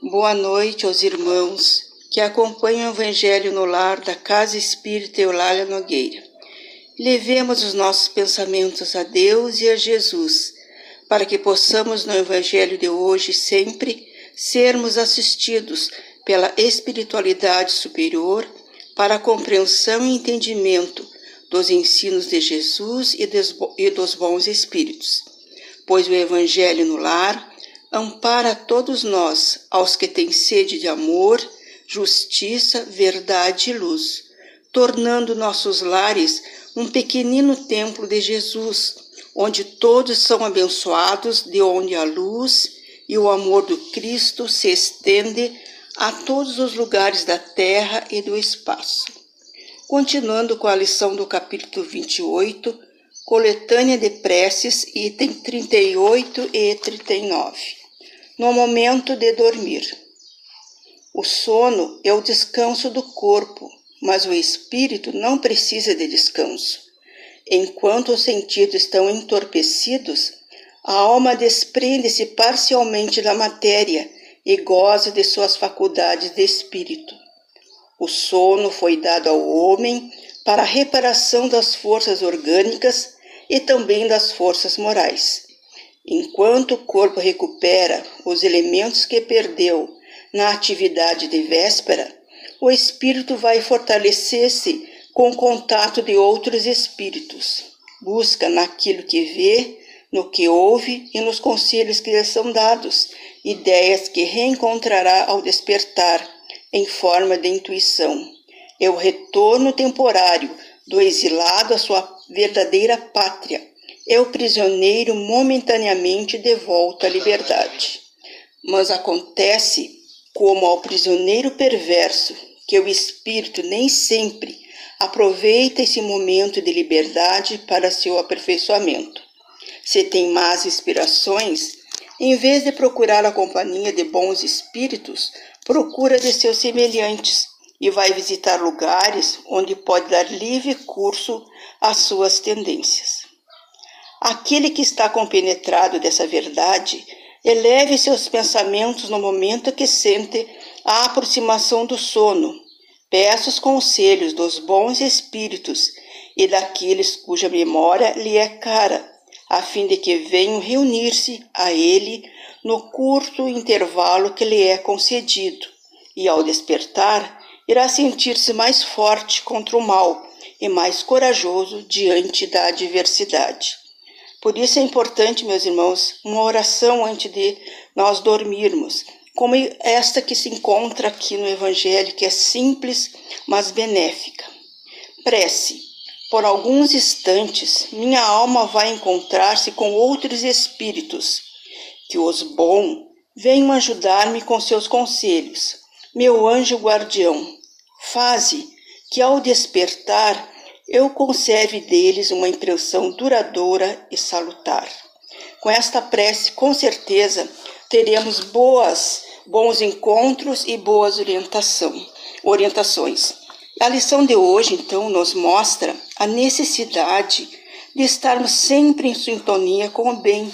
Boa noite aos irmãos que acompanham o Evangelho no lar da Casa Espírita Eulália Nogueira. Levemos os nossos pensamentos a Deus e a Jesus, para que possamos no Evangelho de hoje sempre sermos assistidos pela espiritualidade superior para a compreensão e entendimento dos ensinos de Jesus e dos bons espíritos. Pois o Evangelho no lar ampara todos nós, aos que têm sede de amor, justiça, verdade e luz, tornando nossos lares um pequenino templo de Jesus, onde todos são abençoados, de onde a luz e o amor do Cristo se estende a todos os lugares da terra e do espaço. Continuando com a lição do capítulo 28, coletânea de preces, item 38 e 39. No momento de dormir. O sono é o descanso do corpo, mas o espírito não precisa de descanso. Enquanto os sentidos estão entorpecidos, a alma desprende-se parcialmente da matéria e goza de suas faculdades de espírito. O sono foi dado ao homem para a reparação das forças orgânicas e também das forças morais. Enquanto o corpo recupera os elementos que perdeu na atividade de véspera, o espírito vai fortalecer-se com o contato de outros espíritos. Busca naquilo que vê no que ouve e nos conselhos que lhe são dados, ideias que reencontrará ao despertar em forma de intuição. É o retorno temporário do exilado à sua verdadeira pátria. É o prisioneiro momentaneamente de volta à liberdade. Mas acontece como ao prisioneiro perverso, que o espírito nem sempre aproveita esse momento de liberdade para seu aperfeiçoamento. Se tem más inspirações, em vez de procurar a companhia de bons espíritos, procura de seus semelhantes e vai visitar lugares onde pode dar livre curso às suas tendências. Aquele que está compenetrado dessa verdade, eleve seus pensamentos no momento que sente a aproximação do sono. Peça os conselhos dos bons espíritos e daqueles cuja memória lhe é cara a fim de que venham reunir-se a ele no curto intervalo que lhe é concedido, e ao despertar, irá sentir-se mais forte contra o mal e mais corajoso diante da adversidade. Por isso é importante, meus irmãos, uma oração antes de nós dormirmos, como esta que se encontra aqui no Evangelho, que é simples, mas benéfica. Prece. Por alguns instantes, minha alma vai encontrar-se com outros espíritos, que os bom venham ajudar-me com seus conselhos. Meu anjo guardião, faze que ao despertar eu conserve deles uma impressão duradoura e salutar. Com esta prece, com certeza, teremos boas, bons encontros e boas orientação, orientações. A lição de hoje, então, nos mostra a necessidade de estarmos sempre em sintonia com o bem,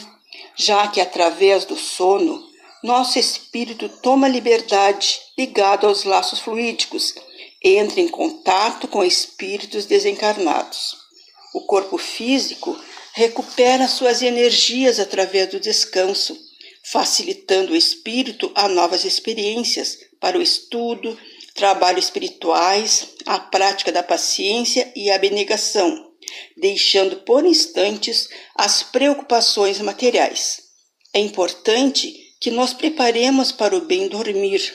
já que através do sono nosso espírito toma liberdade ligado aos laços fluídicos, entra em contato com espíritos desencarnados. O corpo físico recupera suas energias através do descanso, facilitando o espírito a novas experiências para o estudo, trabalhos espirituais, a prática da paciência e a abnegação, deixando por instantes as preocupações materiais. É importante que nos preparemos para o bem dormir.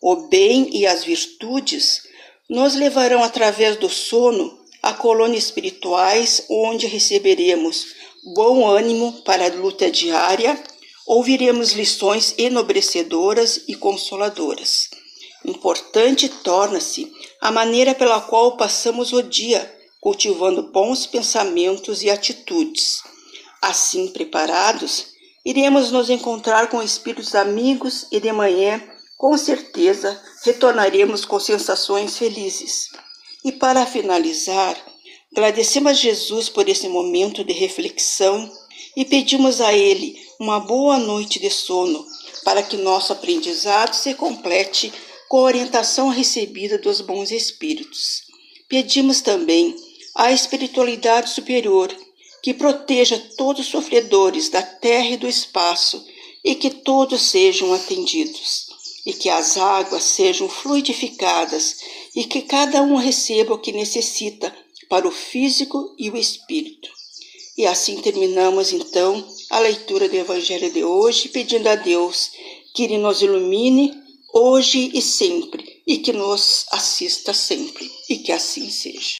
O bem e as virtudes nos levarão através do sono a colônias espirituais onde receberemos bom ânimo para a luta diária, ouviremos lições enobrecedoras e consoladoras. Importante torna-se a maneira pela qual passamos o dia cultivando bons pensamentos e atitudes. Assim preparados, iremos nos encontrar com espíritos amigos e de manhã, com certeza, retornaremos com sensações felizes. E para finalizar, agradecemos a Jesus por esse momento de reflexão e pedimos a Ele uma boa noite de sono para que nosso aprendizado se complete com a orientação recebida dos bons espíritos. Pedimos também à espiritualidade superior que proteja todos os sofredores da terra e do espaço e que todos sejam atendidos, e que as águas sejam fluidificadas e que cada um receba o que necessita para o físico e o espírito. E assim terminamos então a leitura do Evangelho de hoje, pedindo a Deus que Ele nos ilumine hoje e sempre, e que nos assista sempre, e que assim seja.